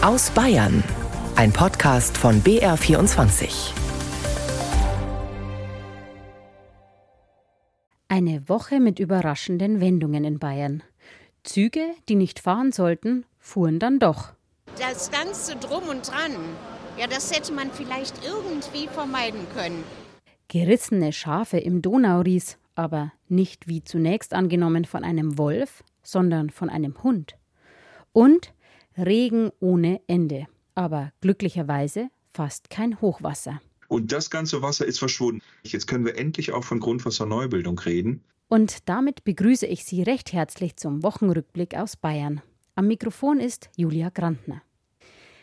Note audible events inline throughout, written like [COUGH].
Aus Bayern. Ein Podcast von BR24. Eine Woche mit überraschenden Wendungen in Bayern. Züge, die nicht fahren sollten, fuhren dann doch. Das ganze Drum und Dran, ja, das hätte man vielleicht irgendwie vermeiden können. Gerissene Schafe im Donauries, aber nicht wie zunächst angenommen von einem Wolf, sondern von einem Hund. Und Regen ohne Ende, aber glücklicherweise fast kein Hochwasser. Und das ganze Wasser ist verschwunden. Jetzt können wir endlich auch von Grundwasserneubildung reden. Und damit begrüße ich Sie recht herzlich zum Wochenrückblick aus Bayern. Am Mikrofon ist Julia Grantner.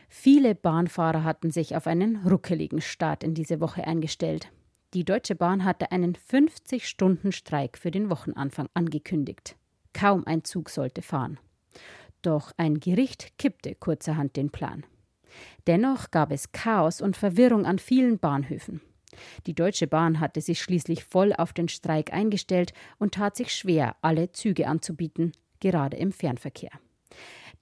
Viele Bahnfahrer hatten sich auf einen ruckeligen Start in diese Woche eingestellt. Die Deutsche Bahn hatte einen 50-Stunden-Streik für den Wochenanfang angekündigt. Kaum ein Zug sollte fahren. Doch ein Gericht kippte kurzerhand den Plan. Dennoch gab es Chaos und Verwirrung an vielen Bahnhöfen. Die Deutsche Bahn hatte sich schließlich voll auf den Streik eingestellt und tat sich schwer, alle Züge anzubieten, gerade im Fernverkehr.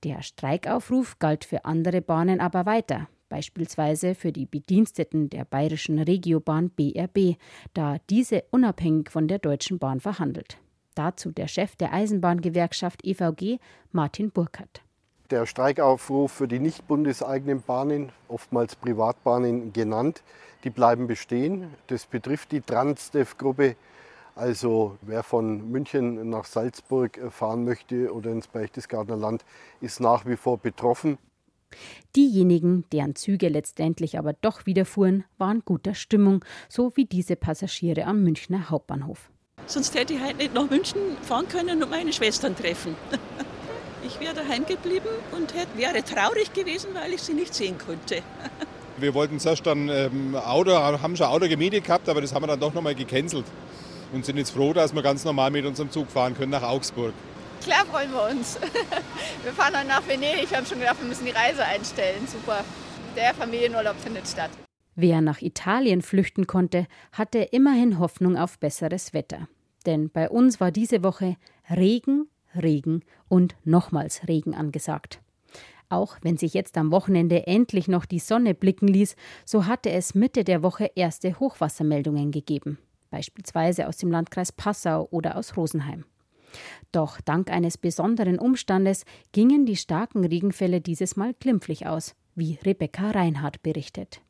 Der Streikaufruf galt für andere Bahnen aber weiter, beispielsweise für die Bediensteten der bayerischen Regiobahn BRB, da diese unabhängig von der Deutschen Bahn verhandelt. Dazu der Chef der Eisenbahngewerkschaft EVG, Martin Burkhardt. Der Streikaufruf für die nicht bundeseigenen Bahnen, oftmals Privatbahnen genannt, die bleiben bestehen. Das betrifft die Transdev-Gruppe. Also wer von München nach Salzburg fahren möchte oder ins Berchtesgadener Land, ist nach wie vor betroffen. Diejenigen, deren Züge letztendlich aber doch wieder fuhren, waren guter Stimmung, so wie diese Passagiere am Münchner Hauptbahnhof. Sonst hätte ich heute nicht nach München fahren können und meine Schwestern treffen. [LAUGHS] Ich wäre daheim geblieben und hätte, wäre traurig gewesen, weil ich sie nicht sehen konnte. [LAUGHS] Wir wollten zuerst dann ähm, Auto, haben schon Auto gemietet gehabt, aber das haben wir dann doch nochmal gecancelt. Und sind jetzt froh, dass wir ganz normal mit unserem Zug fahren können nach Augsburg. Klar freuen wir uns. [LAUGHS] Wir fahren dann nach Venedig. Wir haben schon gedacht, wir müssen die Reise einstellen. Super. Der Familienurlaub findet statt. Wer nach Italien flüchten konnte, hatte immerhin Hoffnung auf besseres Wetter. Denn bei uns war diese Woche Regen, Regen und nochmals Regen angesagt. Auch wenn sich jetzt am Wochenende endlich noch die Sonne blicken ließ, so hatte es Mitte der Woche erste Hochwassermeldungen gegeben, beispielsweise aus dem Landkreis Passau oder aus Rosenheim. Doch dank eines besonderen Umstandes gingen die starken Regenfälle dieses Mal glimpflich aus, wie Rebecca Reinhardt berichtet.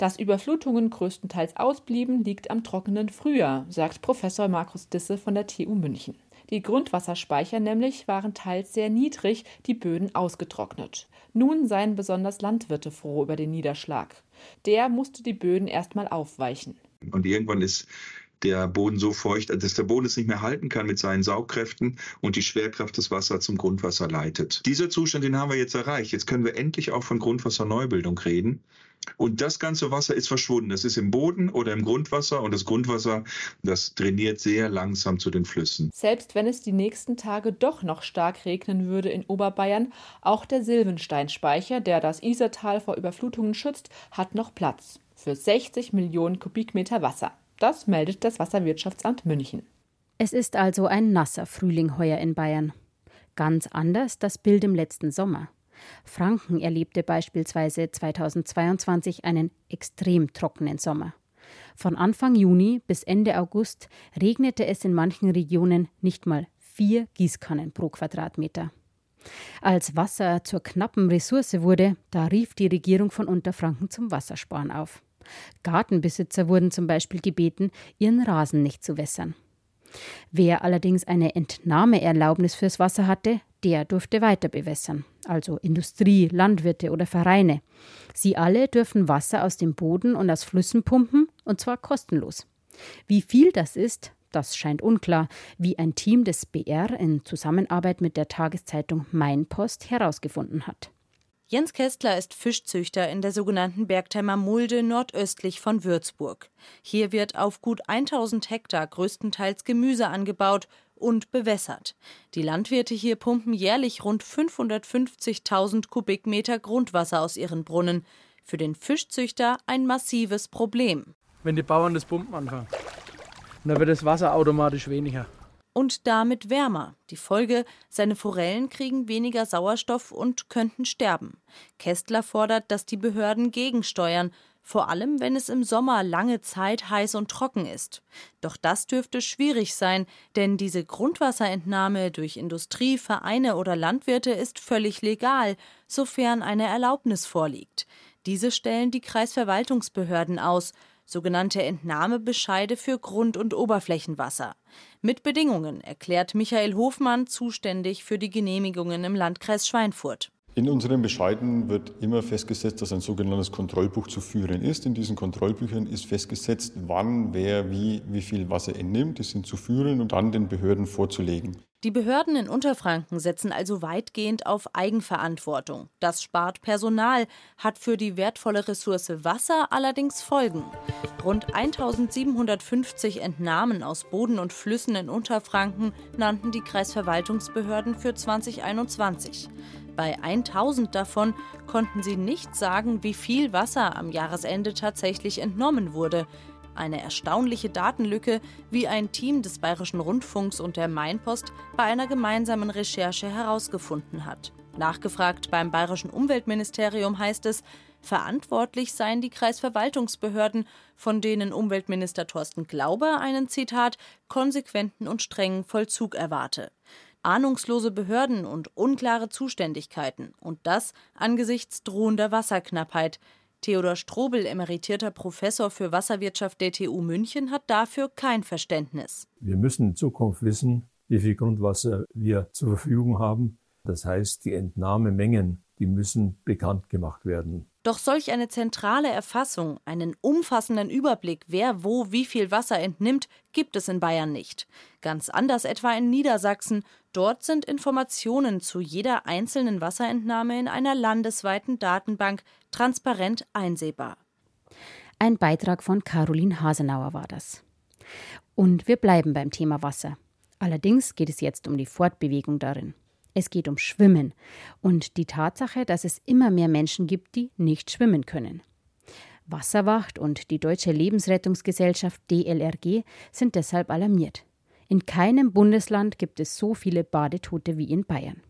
Dass Überflutungen größtenteils ausblieben, liegt am trockenen Frühjahr, sagt Professor Markus Disse von der TU München. Die Grundwasserspeicher nämlich waren teils sehr niedrig, die Böden ausgetrocknet. Nun seien besonders Landwirte froh über den Niederschlag. Der musste die Böden erstmal aufweichen. Und irgendwann ist der Boden so feucht, dass der Boden es nicht mehr halten kann mit seinen Saugkräften und die Schwerkraft des Wassers zum Grundwasser leitet. Dieser Zustand, den haben wir jetzt erreicht. Jetzt können wir endlich auch von Grundwasserneubildung reden. Und das ganze Wasser ist verschwunden. Das ist im Boden oder im Grundwasser und das Grundwasser, das trainiert sehr langsam zu den Flüssen. Selbst wenn es die nächsten Tage doch noch stark regnen würde in Oberbayern, auch der Silvensteinspeicher, der das Isertal vor Überflutungen schützt, hat noch Platz für 60 Millionen Kubikmeter Wasser. Das meldet das Wasserwirtschaftsamt München. Es ist also ein nasser Frühling heuer in Bayern. Ganz anders das Bild im letzten Sommer. Franken erlebte beispielsweise 2022 einen extrem trockenen Sommer. Von Anfang Juni bis Ende August regnete es in manchen Regionen nicht mal vier Gießkannen pro Quadratmeter. Als Wasser zur knappen Ressource wurde, da rief die Regierung von Unterfranken zum Wassersparen auf. Gartenbesitzer wurden zum Beispiel gebeten, ihren Rasen nicht zu wässern. Wer allerdings eine Entnahmeerlaubnis fürs Wasser hatte, der durfte weiter bewässern, also Industrie, Landwirte oder Vereine. Sie alle dürfen Wasser aus dem Boden und aus Flüssen pumpen, und zwar kostenlos. Wie viel das ist, das scheint unklar, wie ein Team des BR in Zusammenarbeit mit der Tageszeitung Mein Post herausgefunden hat. Jens Kästler ist Fischzüchter in der sogenannten Bergtheimer Mulde nordöstlich von Würzburg. Hier wird auf gut 1000 Hektar größtenteils Gemüse angebaut und bewässert. Die Landwirte hier pumpen jährlich rund 550.000 Kubikmeter Grundwasser aus ihren Brunnen. Für den Fischzüchter ein massives Problem. Wenn die Bauern das Pumpen anfangen, dann wird das Wasser automatisch weniger. und damit wärmer. Die Folge, seine Forellen kriegen weniger Sauerstoff und könnten sterben. Kästler fordert, dass die Behörden gegensteuern, vor allem wenn es im Sommer lange Zeit heiß und trocken ist. Doch das dürfte schwierig sein, denn diese Grundwasserentnahme durch Industrie, Vereine oder Landwirte ist völlig legal, sofern eine Erlaubnis vorliegt. Diese stellen die Kreisverwaltungsbehörden aus, sogenannte Entnahmebescheide für Grund- und Oberflächenwasser. Mit Bedingungen, erklärt Michael Hofmann, zuständig für die Genehmigungen im Landkreis Schweinfurt. In unseren Bescheiden wird immer festgesetzt, dass ein sogenanntes Kontrollbuch zu führen ist. In diesen Kontrollbüchern ist festgesetzt, wann, wer, wie, wie viel Wasser entnimmt. Die sind zu führen und dann den Behörden vorzulegen. Die Behörden in Unterfranken setzen also weitgehend auf Eigenverantwortung. Das spart Personal, hat für die wertvolle Ressource Wasser allerdings Folgen. Rund 1750 Entnahmen aus Boden und Flüssen in Unterfranken nannten die Kreisverwaltungsbehörden für 2021. Bei 1000 davon konnten sie nicht sagen, wie viel Wasser am Jahresende tatsächlich entnommen wurde. Eine erstaunliche Datenlücke, wie ein Team des Bayerischen Rundfunks und der Mainpost bei einer gemeinsamen Recherche herausgefunden hat. Nachgefragt beim Bayerischen Umweltministerium heißt es, verantwortlich seien die Kreisverwaltungsbehörden, von denen Umweltminister Thorsten Glauber einen Zitat konsequenten und strengen Vollzug erwarte. Ahnungslose Behörden und unklare Zuständigkeiten und das angesichts drohender Wasserknappheit, Theodor Strobel, emeritierter Professor für Wasserwirtschaft der TU München, hat dafür kein Verständnis. Wir müssen in Zukunft wissen, wie viel Grundwasser wir zur Verfügung haben. Das heißt, die Entnahmemengen, die müssen bekannt gemacht werden. Doch solch eine zentrale Erfassung, einen umfassenden Überblick, wer wo wie viel Wasser entnimmt, gibt es in Bayern nicht. Ganz anders etwa in Niedersachsen. Dort sind Informationen zu jeder einzelnen Wasserentnahme in einer landesweiten Datenbank transparent einsehbar. Ein Beitrag von Caroline Hasenauer war das. Und wir bleiben beim Thema Wasser. Allerdings geht es jetzt um die Fortbewegung darin. Es geht um Schwimmen und die Tatsache, dass es immer mehr Menschen gibt, die nicht schwimmen können. Wasserwacht und die Deutsche Lebensrettungsgesellschaft DLRG sind deshalb alarmiert. In keinem Bundesland gibt es so viele Badetote wie in Bayern.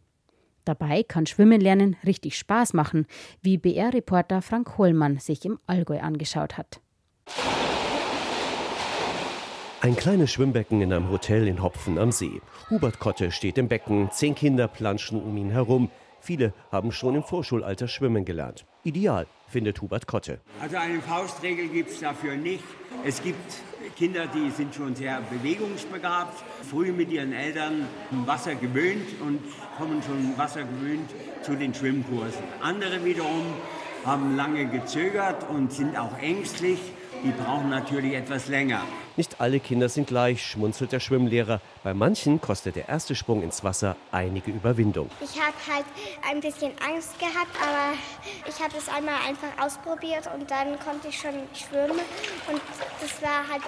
Dabei kann Schwimmen lernen richtig Spaß machen, wie BR-Reporter Frank Hollmann sich im Allgäu angeschaut hat. Ein kleines Schwimmbecken in einem Hotel in Hopfen am See. Hubert Kotte steht im Becken, zehn Kinder planschen um ihn herum. Viele haben schon im Vorschulalter schwimmen gelernt. Ideal, findet Hubert Kotte. Also eine Faustregel gibt es dafür nicht. Es gibt Kinder, die sind schon sehr bewegungsbegabt, früh mit ihren Eltern Wasser gewöhnt und kommen schon Wasser gewöhnt zu den Schwimmkursen. Andere wiederum haben lange gezögert und sind auch ängstlich die brauchen natürlich etwas länger. Nicht alle Kinder sind gleich, schmunzelt der Schwimmlehrer. Bei manchen kostet der erste Sprung ins Wasser einige Überwindung. Ich habe halt ein bisschen Angst gehabt, aber ich habe es einmal einfach ausprobiert und dann konnte ich schon schwimmen. Und das war halt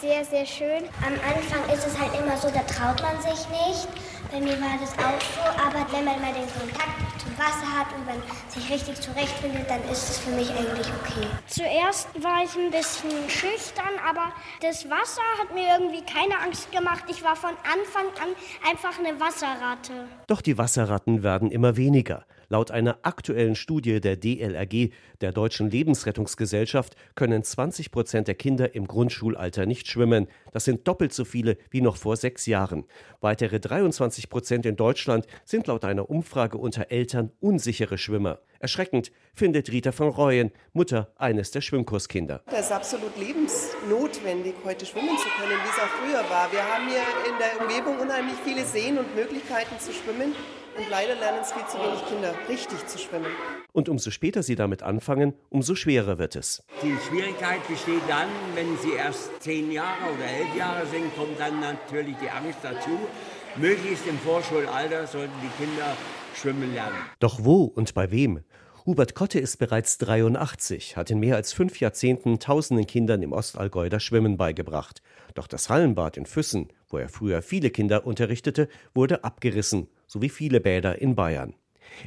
sehr, sehr schön. Am Anfang ist es halt immer so, da traut man sich nicht. Bei mir war das auch so, aber wenn man mal den Kontakt zum Wasser hat und man sich richtig zurechtfindet, dann ist es für mich eigentlich okay. Zuerst war ich ein bisschen schüchtern, aber das Wasser hat mir irgendwie keine Angst gemacht. Ich war von Anfang an einfach eine Wasserratte. Doch die Wasserratten werden immer weniger. Laut einer aktuellen Studie der DLRG, der Deutschen Lebensrettungsgesellschaft, können 20 Prozent der Kinder im Grundschulalter nicht schwimmen. Das sind doppelt so viele wie noch vor sechs Jahren. Weitere 23 Prozent in Deutschland sind laut einer Umfrage unter Eltern unsichere Schwimmer. Erschreckend findet Rita von Reuen, Mutter eines der Schwimmkurskinder. Das ist absolut lebensnotwendig, heute schwimmen zu können, wie es auch früher war. Wir haben hier in der Umgebung unheimlich viele Seen und Möglichkeiten zu schwimmen. Und leider lernen es viel zu wenig Kinder, richtig zu schwimmen. Und umso später sie damit anfangen, umso schwerer wird es. Die Schwierigkeit besteht dann, wenn sie erst zehn Jahre oder elf Jahre sind, kommt dann natürlich die Angst dazu. Möglichst im Vorschulalter sollten die Kinder schwimmen lernen. Doch wo und bei wem? Hubert Kotte ist bereits 83, hat in mehr als fünf Jahrzehnten tausenden Kindern im Ostallgäu das Schwimmen beigebracht. Doch das Hallenbad in Füssen, wo er früher viele Kinder unterrichtete, wurde abgerissen, so wie viele Bäder in Bayern.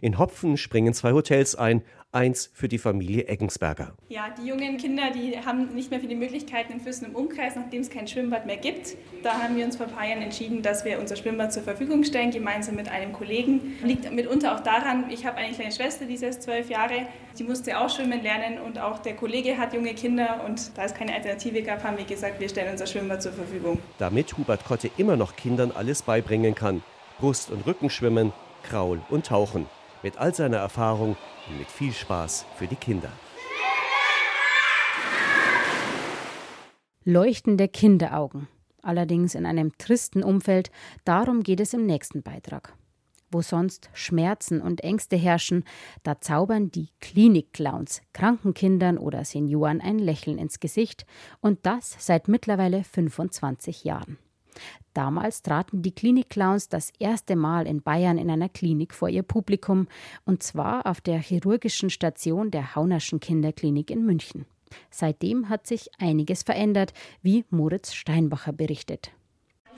In Hopfen springen zwei Hotels ein, eins für die Familie Eggensberger. Ja, die jungen Kinder, die haben nicht mehr viele Möglichkeiten in Füssen im Umkreis, nachdem es kein Schwimmbad mehr gibt. Da haben wir uns vor ein paar Jahren entschieden, dass wir unser Schwimmbad zur Verfügung stellen, gemeinsam mit einem Kollegen. Liegt mitunter auch daran, ich habe eine kleine Schwester, die ist erst zwölf Jahre, die musste auch schwimmen lernen und auch der Kollege hat junge Kinder und da es keine Alternative gab, haben wir gesagt, wir stellen unser Schwimmbad zur Verfügung. Damit Hubert Kotte immer noch Kindern alles beibringen kann. Brust- und Rückenschwimmen, Kraul und Tauchen. Mit all seiner Erfahrung und mit viel Spaß für die Kinder. Leuchtende Kinderaugen. Allerdings in einem tristen Umfeld. Darum geht es im nächsten Beitrag. Wo sonst Schmerzen und Ängste herrschen, da zaubern die Klinikclowns kranken Kindern oder Senioren ein Lächeln ins Gesicht und das seit mittlerweile 25 Jahren. Damals traten die Klinikclowns das erste Mal in Bayern in einer Klinik vor ihr Publikum, und zwar auf der chirurgischen Station der Haunerschen Kinderklinik in München. Seitdem hat sich einiges verändert, wie Moritz Steinbacher berichtet.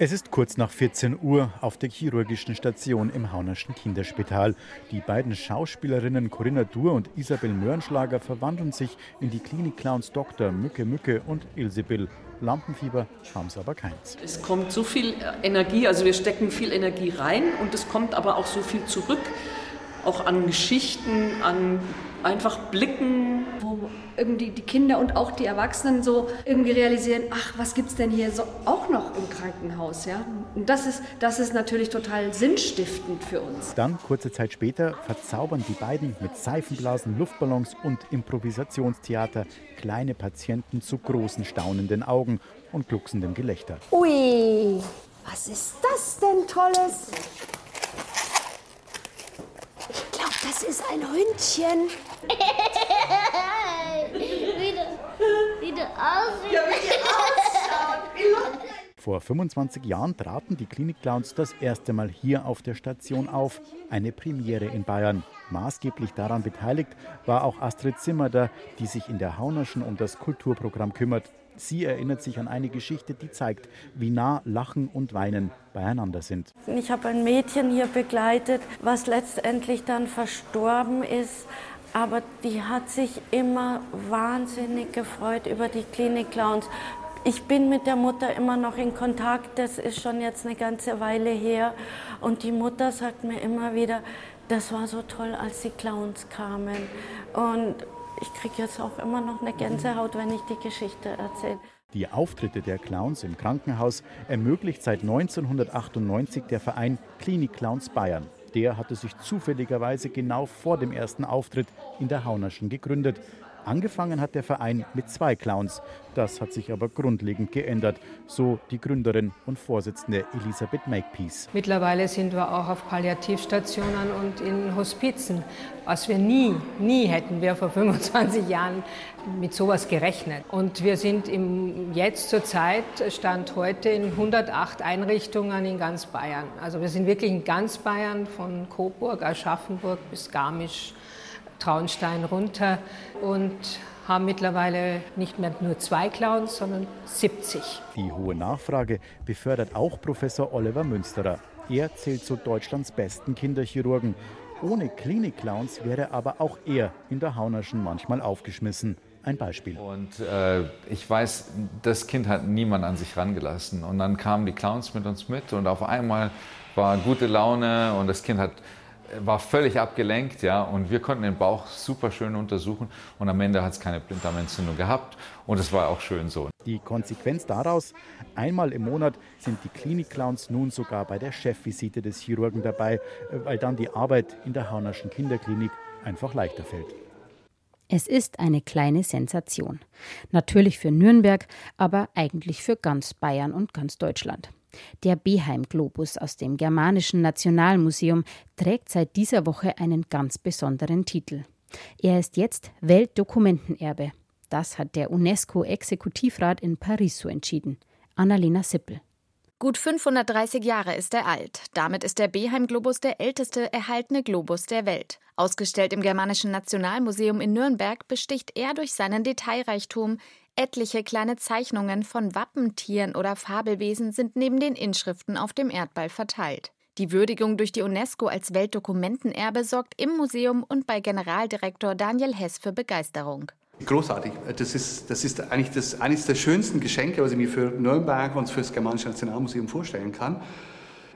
Es ist kurz nach 14 Uhr auf der chirurgischen Station im Haunerschen Kinderspital. Die beiden Schauspielerinnen Corinna Dur und Isabel Mörnschlager verwandeln sich in die Klinikclowns Dr. Mücke Mücke und Ilse Bill. Lampenfieber haben sie aber keins. Es kommt so viel Energie, also wir stecken viel Energie rein und es kommt aber auch so viel zurück, auch an Geschichten, an einfach Blicken. Wo irgendwie die Kinder und auch die Erwachsenen so irgendwie realisieren, ach, was gibt es denn hier so auch noch im Krankenhaus, ja? Und das ist, das ist natürlich total sinnstiftend für uns. Dann, kurze Zeit später, verzaubern die beiden mit Seifenblasen, Luftballons und Improvisationstheater kleine Patienten zu großen staunenden Augen und glucksendem Gelächter. Ui, was ist das denn Tolles? Das ist ein Hündchen. wie, du, wie du aussiehst. Ja, wie die ausschaut. [LAUGHS] Vor 25 Jahren traten die Klinikclowns das erste Mal hier auf der Station auf. Eine Premiere in Bayern. Maßgeblich daran beteiligt war auch Astrid Zimmerder, die sich in der Haunerschen um das Kulturprogramm kümmert. Sie erinnert sich an eine Geschichte, die zeigt, wie nah Lachen und Weinen beieinander sind. Ich habe ein Mädchen hier begleitet, was letztendlich dann verstorben ist. Aber die hat sich immer wahnsinnig gefreut über die Klinik-Clowns. Ich bin mit der Mutter immer noch in Kontakt, das ist schon jetzt eine ganze Weile her. Und die Mutter sagt mir immer wieder, das war so toll, als die Clowns kamen. Und ich kriege jetzt auch immer noch eine Gänsehaut, wenn ich die Geschichte erzähle. Die Auftritte der Clowns im Krankenhaus ermöglicht seit 1998 der Verein Klinik Clowns Bayern. Der hatte sich zufälligerweise genau vor dem ersten Auftritt in der Haunerschen gegründet. Angefangen hat der Verein mit zwei Clowns. Das hat sich aber grundlegend geändert, so die Gründerin und Vorsitzende Elisabeth Makepeace. Mittlerweile sind wir auch auf Palliativstationen und in Hospizen, was wir nie, nie hätten wir vor 25 Jahren mit sowas gerechnet. Und wir sind im, jetzt zur Zeit, Stand heute, in 108 Einrichtungen in ganz Bayern. Also wir sind wirklich in ganz Bayern, von Coburg, Aschaffenburg bis Garmisch, Traunstein runter und haben mittlerweile nicht mehr nur zwei Clowns, sondern 70. Die hohe Nachfrage befördert auch Professor Oliver Münsterer. Er zählt zu Deutschlands besten Kinderchirurgen. Ohne Klinikclowns wäre aber auch er in der Haunerschen manchmal aufgeschmissen. Ein Beispiel. Und äh, ich weiß, das Kind hat niemand an sich rangelassen. Und dann kamen die Clowns mit uns mit und auf einmal war gute Laune und das Kind hat war völlig abgelenkt, ja, und wir konnten den Bauch super schön untersuchen und am Ende hat es keine Blinddarmentzündung gehabt und es war auch schön so. Die Konsequenz daraus, einmal im Monat sind die Klinikclowns nun sogar bei der Chefvisite des Chirurgen dabei, weil dann die Arbeit in der Haunerschen Kinderklinik einfach leichter fällt. Es ist eine kleine Sensation. Natürlich für Nürnberg, aber eigentlich für ganz Bayern und ganz Deutschland. Der Beheim-Globus aus dem Germanischen Nationalmuseum trägt seit dieser Woche einen ganz besonderen Titel. Er ist jetzt Weltdokumentenerbe. Das hat der UNESCO-Exekutivrat in Paris so entschieden. Annalena Sippel. Gut 530 Jahre ist er alt. Damit ist der Beheim-Globus der älteste erhaltene Globus der Welt. Ausgestellt im Germanischen Nationalmuseum in Nürnberg besticht er durch seinen Detailreichtum, Etliche kleine Zeichnungen von Wappentieren oder Fabelwesen sind neben den Inschriften auf dem Erdball verteilt. Die Würdigung durch die UNESCO als Weltdokumentenerbe sorgt im Museum und bei Generaldirektor Daniel Hess für Begeisterung. Großartig. Das ist, das ist eigentlich das, eines der schönsten Geschenke, was ich mir für Nürnberg und für das Germanische Nationalmuseum vorstellen kann.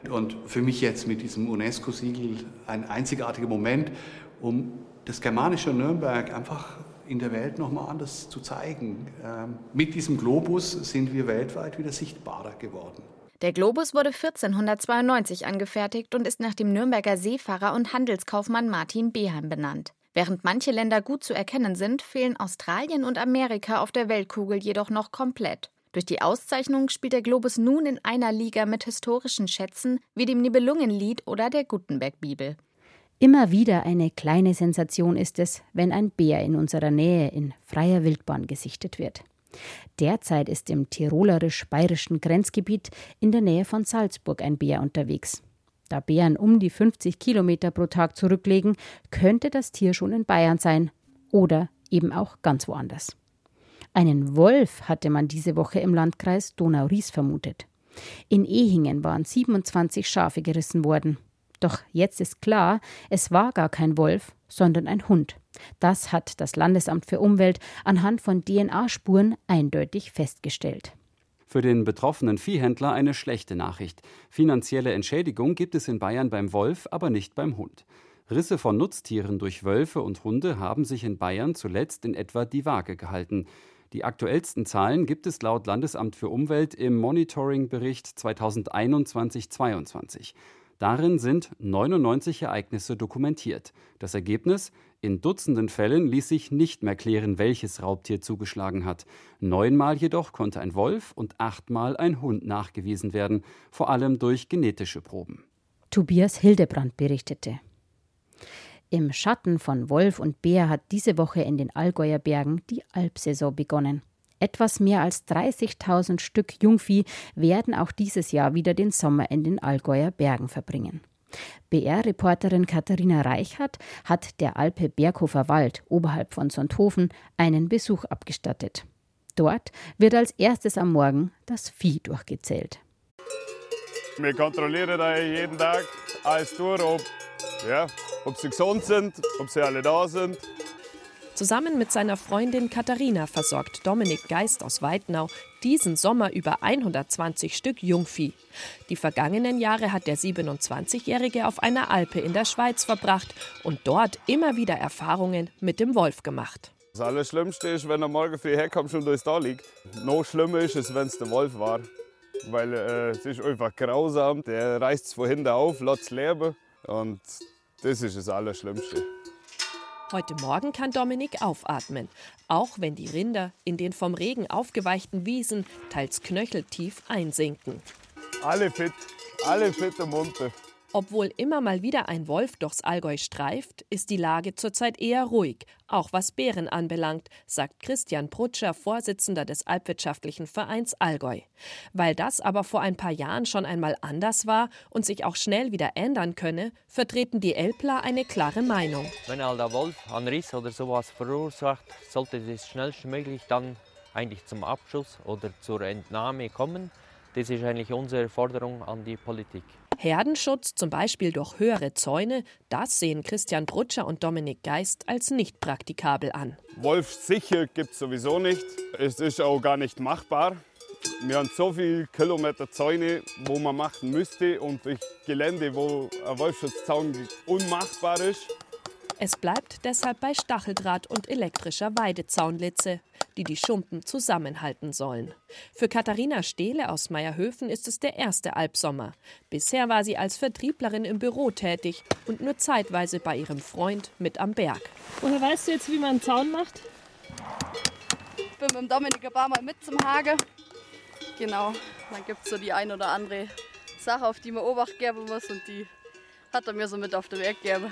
Und für mich jetzt mit diesem UNESCO-Siegel ein einzigartiger Moment, um das germanische Nürnberg einfach in der Welt nochmal anders zu zeigen. Ähm, mit diesem Globus sind wir weltweit wieder sichtbarer geworden. Der Globus wurde 1492 angefertigt und ist nach dem Nürnberger Seefahrer und Handelskaufmann Martin Beheim benannt. Während manche Länder gut zu erkennen sind, fehlen Australien und Amerika auf der Weltkugel jedoch noch komplett. Durch die Auszeichnung spielt der Globus nun in einer Liga mit historischen Schätzen wie dem Nibelungenlied oder der Gutenberg-Bibel. Immer wieder eine kleine Sensation ist es, wenn ein Bär in unserer Nähe in freier Wildbahn gesichtet wird. Derzeit ist im tirolerisch-bayerischen Grenzgebiet in der Nähe von Salzburg ein Bär unterwegs. Da Bären um die 50 Kilometer pro Tag zurücklegen, könnte das Tier schon in Bayern sein oder eben auch ganz woanders. Einen Wolf hatte man diese Woche im Landkreis Donau-Ries vermutet. In Ehingen waren 27 Schafe gerissen worden. Doch jetzt ist klar, es war gar kein Wolf, sondern ein Hund. Das hat das Landesamt für Umwelt anhand von DNA-Spuren eindeutig festgestellt. Für den betroffenen Viehhändler eine schlechte Nachricht. Finanzielle Entschädigung gibt es in Bayern beim Wolf, aber nicht beim Hund. Risse von Nutztieren durch Wölfe und Hunde haben sich in Bayern zuletzt in etwa die Waage gehalten. Die aktuellsten Zahlen gibt es laut Landesamt für Umwelt im Monitoring-Bericht 2021-22. Darin sind 99 Ereignisse dokumentiert. Das Ergebnis? In Dutzenden Fällen ließ sich nicht mehr klären, welches Raubtier zugeschlagen hat. Neunmal jedoch konnte ein Wolf und achtmal ein Hund nachgewiesen werden, vor allem durch genetische Proben. Tobias Hildebrand berichtete. Im Schatten von Wolf und Bär hat diese Woche in den Allgäuer Bergen die Alpsaison begonnen. Etwas mehr als 30.000 Stück Jungvieh werden auch dieses Jahr wieder den Sommer in den Allgäuer Bergen verbringen. BR-Reporterin Katharina Reichert hat der Alpe Berghofer Wald oberhalb von Sonthofen einen Besuch abgestattet. Dort wird als erstes am Morgen das Vieh durchgezählt. Wir kontrollieren da jeden Tag alles durch, ob ja, ob sie gesund sind, ob sie alle da sind. Zusammen mit seiner Freundin Katharina versorgt Dominik Geist aus Weidnau diesen Sommer über 120 Stück Jungvieh. Die vergangenen Jahre hat der 27-Jährige auf einer Alpe in der Schweiz verbracht und dort immer wieder Erfahrungen mit dem Wolf gemacht. Das Allerschlimmste ist, wenn er morgen früh herkommt und durchs da liegt. Noch schlimmer ist es, wenn es der Wolf war. Weil äh, es ist einfach grausam. Der reißt es von hinten auf, lässt es leben. Und das ist das Allerschlimmste. Heute Morgen kann Dominik aufatmen, auch wenn die Rinder in den vom Regen aufgeweichten Wiesen teils knöcheltief einsinken. Alle fit, alle fit und munter. Obwohl immer mal wieder ein Wolf durchs Allgäu streift, ist die Lage zurzeit eher ruhig, auch was Bären anbelangt, sagt Christian Prutscher, Vorsitzender des Alpwirtschaftlichen Vereins Allgäu. Weil das aber vor ein paar Jahren schon einmal anders war und sich auch schnell wieder ändern könne, vertreten die Elpler eine klare Meinung. Wenn halt der Wolf einen Riss oder sowas verursacht, sollte das schnellstmöglich dann eigentlich zum Abschuss oder zur Entnahme kommen. Das ist eigentlich unsere Forderung an die Politik. Herdenschutz, zum Beispiel durch höhere Zäune, das sehen Christian Brutscher und Dominik Geist als nicht praktikabel an. Wolf sicher gibt es sowieso nicht. Es ist auch gar nicht machbar. Wir haben so viele Kilometer Zäune, wo man machen müsste und durch Gelände, wo ein Wolfsschutzzaun unmachbar ist. Es bleibt deshalb bei Stacheldraht und elektrischer Weidezaunlitze, die die Schumpen zusammenhalten sollen. Für Katharina Stehle aus Meierhöfen ist es der erste Albsommer. Bisher war sie als Vertrieblerin im Büro tätig und nur zeitweise bei ihrem Freund mit am Berg. Woher weißt du jetzt, wie man einen Zaun macht? Ich bin mit dem Dominik ein paar Mal mit zum Hage. Genau, dann gibt es so die ein oder andere Sache, auf die man Obacht geben muss und die hat er mir so mit auf den Weg gegeben.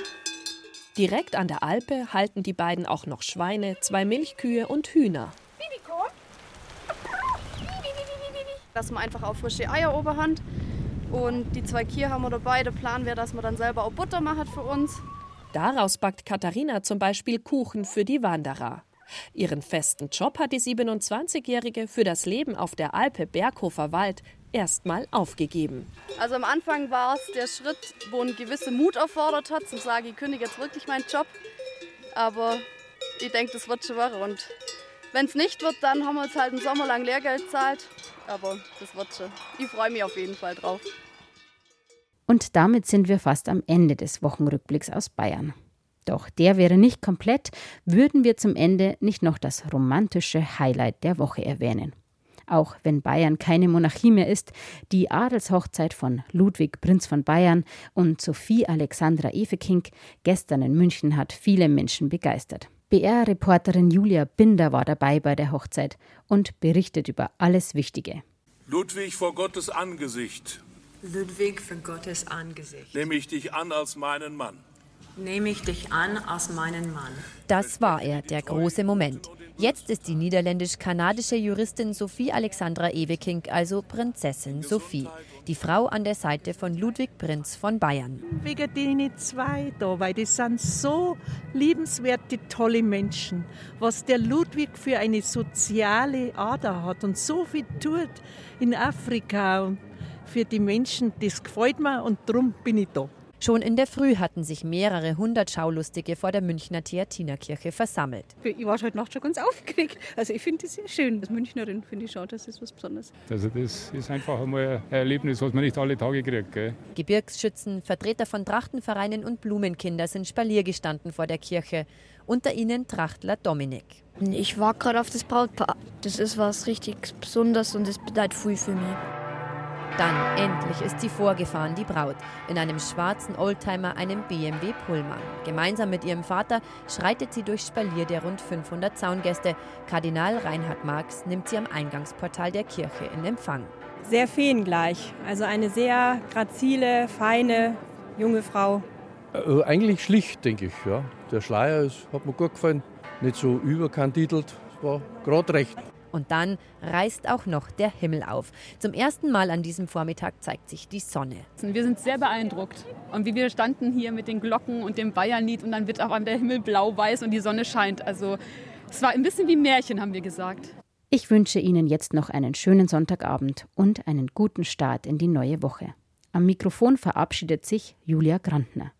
Direkt an der Alpe halten die beiden auch noch Schweine, zwei Milchkühe und Hühner. Dass man einfach auf frische Eier Oberhand und die zwei Kühe haben wir dabei. Der Plan wäre, dass man dann selber auch Butter macht für uns. Daraus backt Katharina zum Beispiel Kuchen für die Wanderer. Ihren festen Job hat die 27-Jährige für das Leben auf der Alpe Berghofer Wald erstmal aufgegeben. Also am Anfang war es der Schritt, wo ein gewisser Mut erfordert hat, zu sagen, ich kündige jetzt wirklich meinen Job. Aber ich denke, das wird schon werden. Und wenn es nicht wird, dann haben wir uns halt einen Sommer lang Lehrgeld gezahlt. Aber das wird schon. Ich freue mich auf jeden Fall drauf. Und damit sind wir fast am Ende des Wochenrückblicks aus Bayern. Doch der wäre nicht komplett, würden wir zum Ende nicht noch das romantische Highlight der Woche erwähnen. Auch wenn Bayern keine Monarchie mehr ist, die Adelshochzeit von Ludwig Prinz von Bayern und Sophie Alexandra Efekink gestern in München hat viele Menschen begeistert. BR-Reporterin Julia Binder war dabei bei der Hochzeit und berichtet über alles Wichtige. Ludwig vor Gottes Angesicht. Ludwig vor Gottes Angesicht. Nehme ich dich an als meinen Mann. Nehme ich dich an als meinen Mann. Das war er, der große Moment. Jetzt ist die niederländisch-kanadische Juristin Sophie Alexandra Ewekink also Prinzessin Sophie, die Frau an der Seite von Ludwig Prinz von Bayern. Wegen denen zwei da, weil die sind so liebenswerte, tolle Menschen. Was der Ludwig für eine soziale Ader hat und so viel tut in Afrika und für die Menschen, das gefällt mir und darum bin ich da. Schon in der Früh hatten sich mehrere hundert Schaulustige vor der Münchner Theatinerkirche versammelt. Ich war heute Nacht schon ganz aufgeregt. Also ich finde das sehr schön. Als Münchnerin finde ich schon, das ist was Besonderes. Also das ist einfach einmal ein Erlebnis, was man nicht alle Tage kriegt. Gell? Gebirgsschützen, Vertreter von Trachtenvereinen und Blumenkinder sind Spalier gestanden vor der Kirche. Unter ihnen Trachtler Dominik. Ich war gerade auf das Brautpaar. Das ist was richtig Besonderes und das bedeutet viel für mich. Dann endlich ist sie vorgefahren, die Braut, in einem schwarzen Oldtimer, einem BMW Pullman. Gemeinsam mit ihrem Vater schreitet sie durchs Spalier der rund 500 Zaungäste. Kardinal Reinhard Marx nimmt sie am Eingangsportal der Kirche in Empfang. Sehr feengleich, also eine sehr grazile, feine, junge Frau. Äh, eigentlich schlicht, denke ich. Ja. Der Schleier ist, hat mir gut gefallen, nicht so überkandidelt, war gerade recht. Und dann reißt auch noch der Himmel auf. Zum ersten Mal an diesem Vormittag zeigt sich die Sonne. Wir sind sehr beeindruckt. Und wie wir standen hier mit den Glocken und dem Bayernlied und dann wird auf einmal der Himmel blau-weiß und die Sonne scheint. Also es war ein bisschen wie Märchen, haben wir gesagt. Ich wünsche Ihnen jetzt noch einen schönen Sonntagabend und einen guten Start in die neue Woche. Am Mikrofon verabschiedet sich Julia Grantner.